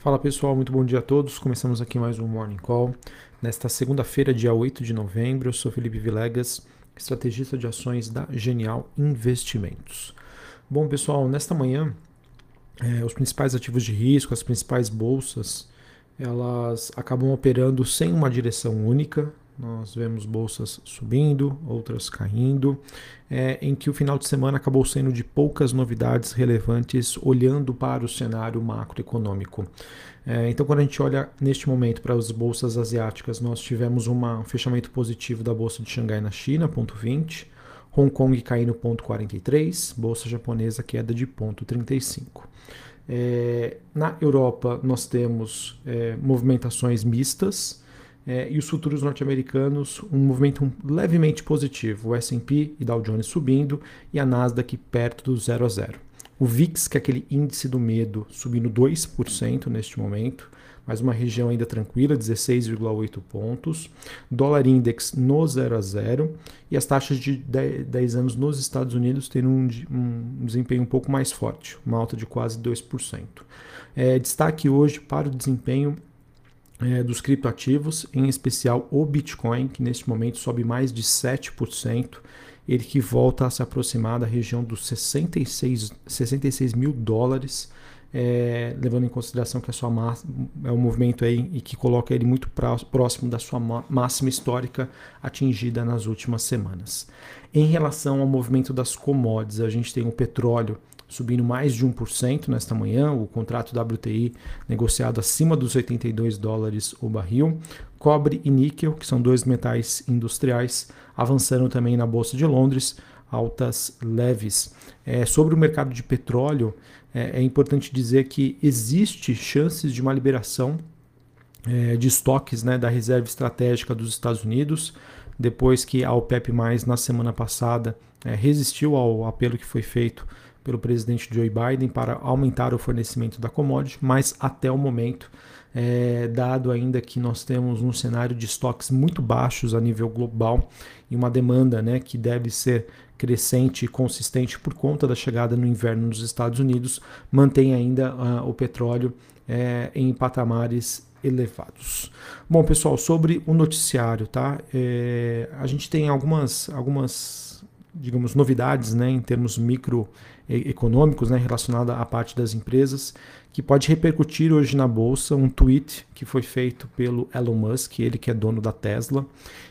Fala pessoal, muito bom dia a todos. Começamos aqui mais um Morning Call. Nesta segunda-feira, dia 8 de novembro, eu sou Felipe Vilegas, estrategista de ações da Genial Investimentos. Bom pessoal, nesta manhã, eh, os principais ativos de risco, as principais bolsas, elas acabam operando sem uma direção única, nós vemos bolsas subindo, outras caindo, é, em que o final de semana acabou sendo de poucas novidades relevantes olhando para o cenário macroeconômico. É, então, quando a gente olha neste momento para as bolsas asiáticas, nós tivemos uma, um fechamento positivo da bolsa de Xangai na China, ponto 20, Hong Kong caindo ponto 43, bolsa japonesa queda de ponto 35. É, na Europa, nós temos é, movimentações mistas é, e os futuros norte-americanos um movimento levemente positivo, o S&P e Dow Jones subindo e a Nasdaq perto do 0 a 0. O VIX, que é aquele índice do medo, subindo 2% neste momento, mas uma região ainda tranquila, 16,8 pontos. Dólar index no 0 a 0 e as taxas de 10 anos nos Estados Unidos tendo um, um desempenho um pouco mais forte, uma alta de quase 2%. É, destaque hoje para o desempenho é, dos criptoativos, em especial o Bitcoin, que neste momento sobe mais de 7%, ele que volta a se aproximar da região dos 66, 66 mil dólares, é, levando em consideração que a sua é um movimento aí e que coloca ele muito próximo da sua máxima histórica atingida nas últimas semanas. Em relação ao movimento das commodities, a gente tem o petróleo subindo mais de 1% nesta manhã, o contrato WTI negociado acima dos 82 dólares o barril. Cobre e níquel, que são dois metais industriais, avançando também na Bolsa de Londres, altas leves. É, sobre o mercado de petróleo, é, é, importante dizer que existe chances de uma liberação é, de estoques né, da reserva estratégica dos Estados Unidos, depois que a OPEP+, na semana passada, é, resistiu ao apelo que foi feito pelo presidente Joe Biden para aumentar o fornecimento da commodity, mas até o momento, é, dado ainda que nós temos um cenário de estoques muito baixos a nível global e uma demanda né, que deve ser crescente e consistente por conta da chegada no inverno nos Estados Unidos, mantém ainda uh, o petróleo é, em patamares elevados. Bom, pessoal, sobre o noticiário, tá? É, a gente tem algumas, algumas digamos, novidades né, em termos microeconômicos né, relacionada à parte das empresas, que pode repercutir hoje na bolsa um tweet que foi feito pelo Elon Musk, ele que é dono da Tesla.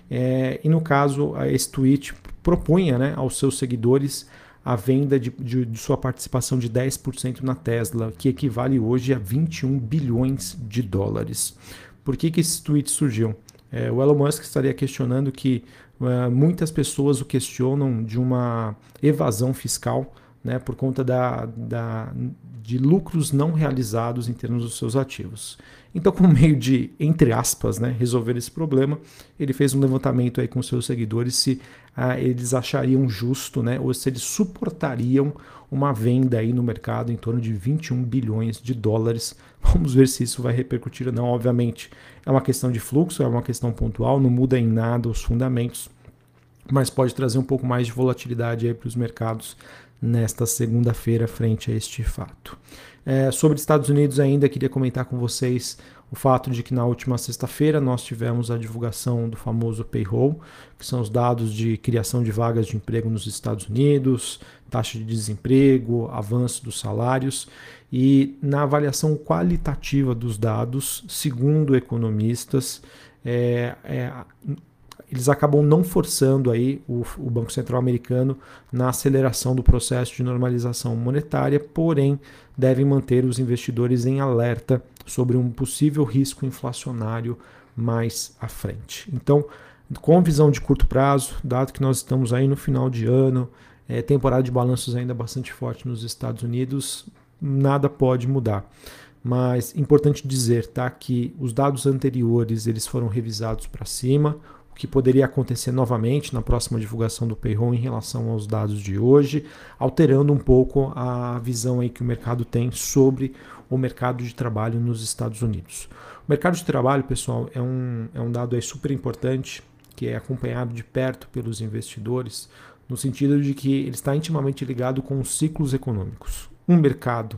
É, e no caso, esse tweet propunha né, aos seus seguidores a venda de, de, de, sua participação de 10% na Tesla, que equivale hoje a 21 bilhões de dólares. Por que, que esse tweet surgiu? É, o Elon Musk estaria questionando que muitas pessoas o questionam de uma evasão fiscal né, por conta da, da, de lucros não realizados em termos dos seus ativos. Então, como meio de, entre aspas, né, resolver esse problema, ele fez um levantamento aí com seus seguidores se ah, eles achariam justo, né, ou se eles suportariam uma venda aí no mercado em torno de 21 bilhões de dólares. Vamos ver se isso vai repercutir ou não. Obviamente, é uma questão de fluxo, é uma questão pontual, não muda em nada os fundamentos, mas pode trazer um pouco mais de volatilidade para os mercados nesta segunda-feira frente a este fato. É, sobre Estados Unidos ainda queria comentar com vocês o fato de que na última sexta-feira nós tivemos a divulgação do famoso payroll, que são os dados de criação de vagas de emprego nos Estados Unidos, taxa de desemprego, avanço dos salários e na avaliação qualitativa dos dados, segundo economistas, é, é, eles acabam não forçando aí o, o, Banco Central americano na aceleração do processo de normalização monetária, porém devem manter os investidores em alerta sobre um possível risco inflacionário mais à frente. Então, com visão de curto prazo, dado que nós estamos aí no final de ano, é, temporada de balanços ainda bastante forte nos Estados Unidos, nada pode mudar. Mas importante dizer, tá, que os dados anteriores eles foram revisados para cima, que poderia acontecer novamente na próxima divulgação do payroll em relação aos dados de hoje, alterando um pouco a visão aí que o mercado tem sobre o mercado de trabalho nos Estados Unidos. O mercado de trabalho, pessoal, é um, é um dado aí super importante que é acompanhado de perto pelos investidores, no sentido de que ele está intimamente ligado com os ciclos econômicos. Um mercado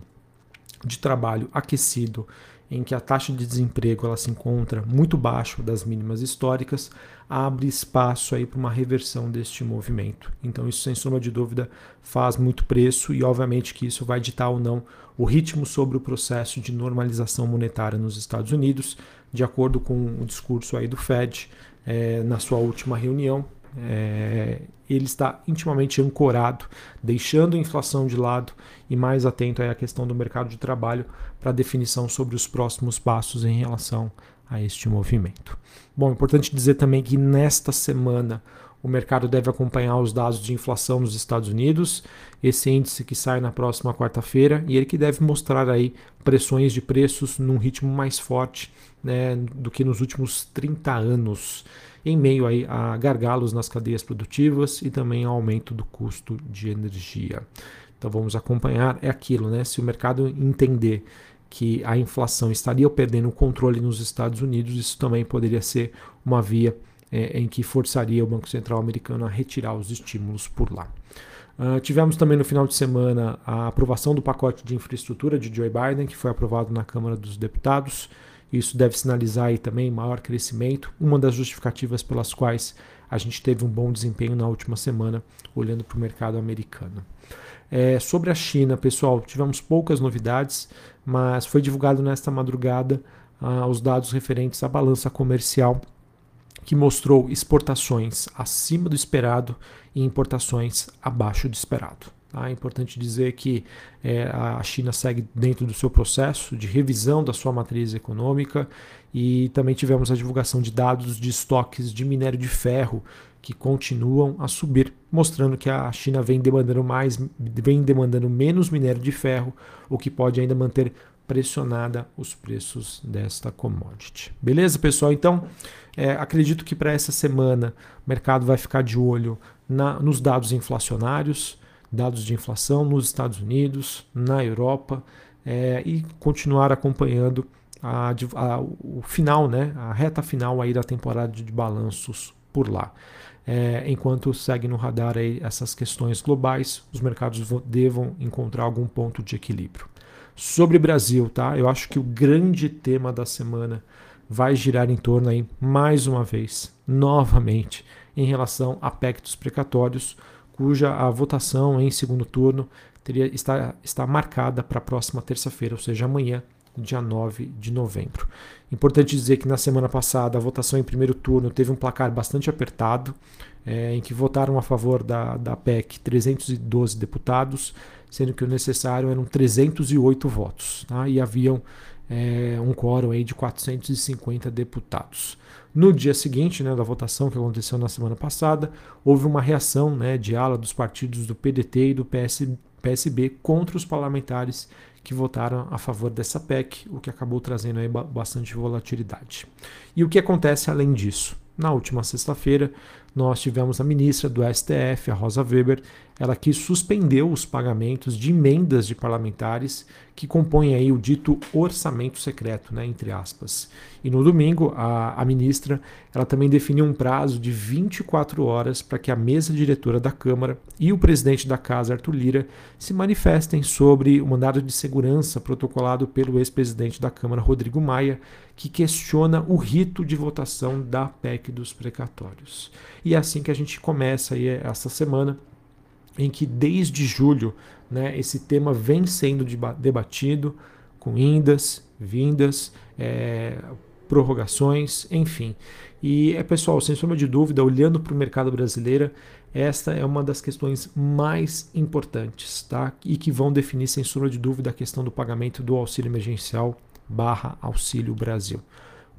de trabalho aquecido em que a taxa de desemprego ela se encontra muito baixo das mínimas históricas, abre espaço aí para uma reversão deste movimento. Então isso sem sombra de dúvida faz muito preço e obviamente que isso vai ditar ou não o ritmo sobre o processo de normalização monetária nos Estados Unidos, de acordo com o discurso aí do Fed é, na sua última reunião, é, ele está intimamente ancorado, deixando a inflação de lado e mais atento à questão do mercado de trabalho para definição sobre os próximos passos em relação a este movimento. Bom, importante dizer também que nesta semana o mercado deve acompanhar os dados de inflação nos Estados Unidos, esse índice que sai na próxima quarta-feira e ele que deve mostrar aí pressões de preços num ritmo mais forte né, do que nos últimos 30 anos em meio aí a gargalos nas cadeias produtivas e também ao aumento do custo de energia. Então vamos acompanhar, é aquilo, né? Se o mercado entender que a inflação estaria perdendo o controle nos Estados Unidos, isso também poderia ser uma via é, em que forçaria o Banco Central americano a retirar os estímulos por lá. Uh, tivemos também no final de semana a aprovação do pacote de infraestrutura de Joe Biden, que foi aprovado na Câmara dos Deputados. Isso deve sinalizar aí também maior crescimento, uma das justificativas pelas quais a gente teve um bom desempenho na última semana, olhando para o mercado americano. É, sobre a China, pessoal, tivemos poucas novidades, mas foi divulgado nesta madrugada ah, os dados referentes à balança comercial, que mostrou exportações acima do esperado e importações abaixo do esperado. Tá? É importante dizer que é, a China segue dentro do seu processo de revisão da sua matriz econômica e também tivemos a divulgação de dados de estoques de minério de ferro que continuam a subir, mostrando que a China vem demandando mais, vem demandando menos minério de ferro, o que pode ainda manter pressionada os preços desta commodity. Beleza, pessoal? Então, é, acredito que para essa semana o mercado vai ficar de olho na, nos dados inflacionários, dados de inflação nos Estados Unidos, na Europa é, e continuar acompanhando a, a, o final, né, a reta final aí da temporada de balanços por lá. É, enquanto segue no radar aí essas questões globais, os mercados devam encontrar algum ponto de equilíbrio. Sobre Brasil, tá? Eu acho que o grande tema da semana vai girar em torno aí mais uma vez, novamente, em relação a PEC dos precatórios, cuja a votação em segundo turno teria, está, está marcada para a próxima terça-feira, ou seja, amanhã, dia 9 de novembro. Importante dizer que na semana passada a votação em primeiro turno teve um placar bastante apertado, é, em que votaram a favor da, da PEC 312 deputados, sendo que o necessário eram 308 votos, tá? e haviam é, um quórum aí de 450 deputados. No dia seguinte né, da votação que aconteceu na semana passada, houve uma reação né, de ala dos partidos do PDT e do PS, PSB contra os parlamentares que votaram a favor dessa PEC, o que acabou trazendo aí bastante volatilidade. E o que acontece além disso? Na última sexta-feira, nós tivemos a ministra do STF, a Rosa Weber, ela que suspendeu os pagamentos de emendas de parlamentares que compõem aí o dito orçamento secreto, né, entre aspas. E no domingo, a, a ministra ela também definiu um prazo de 24 horas para que a mesa diretora da Câmara e o presidente da Casa, Arthur Lira, se manifestem sobre o mandado de segurança protocolado pelo ex-presidente da Câmara, Rodrigo Maia, que questiona o rito de votação da PEC dos precatórios. E é assim que a gente começa aí essa semana em que desde julho né, esse tema vem sendo debatido com indas, vindas, é, prorrogações, enfim. E é pessoal, sem sombra de dúvida, olhando para o mercado brasileiro, esta é uma das questões mais importantes, tá? E que vão definir, sem sombra de dúvida, a questão do pagamento do auxílio emergencial barra Auxílio Brasil.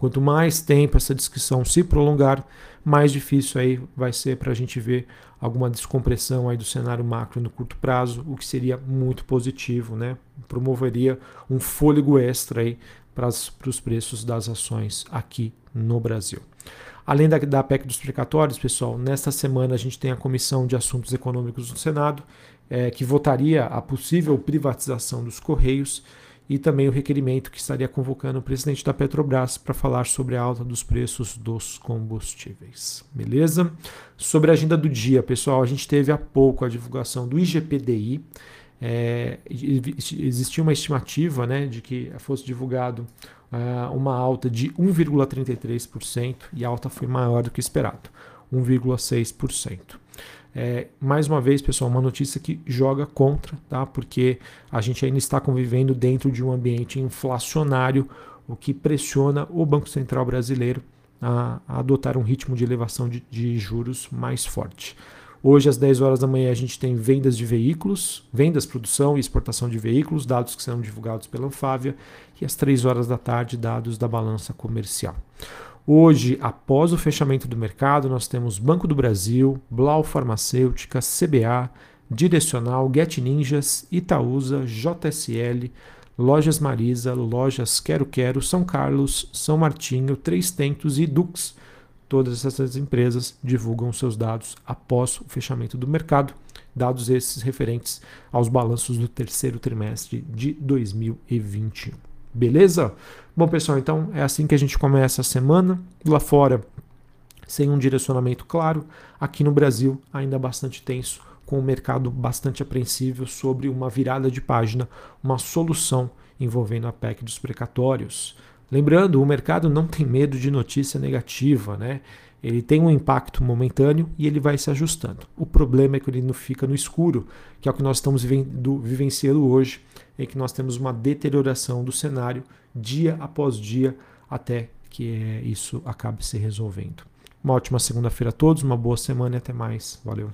Quanto mais tempo essa discussão se prolongar, mais difícil aí vai ser para a gente ver alguma descompressão aí do cenário macro no curto prazo, o que seria muito positivo, né? Promoveria um fôlego extra aí para os preços das ações aqui no Brasil. Além da, da PEC dos precatórios, pessoal, nesta semana a gente tem a Comissão de Assuntos Econômicos do Senado, é, que votaria a possível privatização dos Correios e também o requerimento que estaria convocando o presidente da Petrobras para falar sobre a alta dos preços dos combustíveis. Beleza? Sobre a agenda do dia, pessoal, a gente teve há pouco a divulgação do IGPDI, é, existia uma estimativa né, de que fosse divulgado uh, uma alta de 1,33% e a alta foi maior do que esperado, 1,6%. É, mais uma vez, pessoal, uma notícia que joga contra, tá? porque a gente ainda está convivendo dentro de um ambiente inflacionário, o que pressiona o Banco Central brasileiro a, a adotar um ritmo de elevação de, de juros mais forte. Hoje, às 10 horas da manhã, a gente tem vendas de veículos, vendas, produção e exportação de veículos, dados que serão divulgados pela Anfávia, e às 3 horas da tarde, dados da balança comercial. Hoje, após o fechamento do mercado, nós temos Banco do Brasil, Blau Farmacêutica, CBA, Direcional, Get Ninjas, Itaúsa, JSL, Lojas Marisa, Lojas Quero Quero, São Carlos, São Martinho, Três Tentos e Dux. Todas essas empresas divulgam seus dados após o fechamento do mercado, dados esses referentes aos balanços do terceiro trimestre de 2021. Beleza? Bom, pessoal, então é assim que a gente começa a semana. Lá fora, sem um direcionamento claro. Aqui no Brasil, ainda bastante tenso, com o mercado bastante apreensível sobre uma virada de página, uma solução envolvendo a PEC dos precatórios. Lembrando, o mercado não tem medo de notícia negativa, né? Ele tem um impacto momentâneo e ele vai se ajustando. O problema é que ele não fica no escuro, que é o que nós estamos vivenciando hoje, em que nós temos uma deterioração do cenário dia após dia até que isso acabe se resolvendo. Uma ótima segunda-feira a todos, uma boa semana e até mais. Valeu.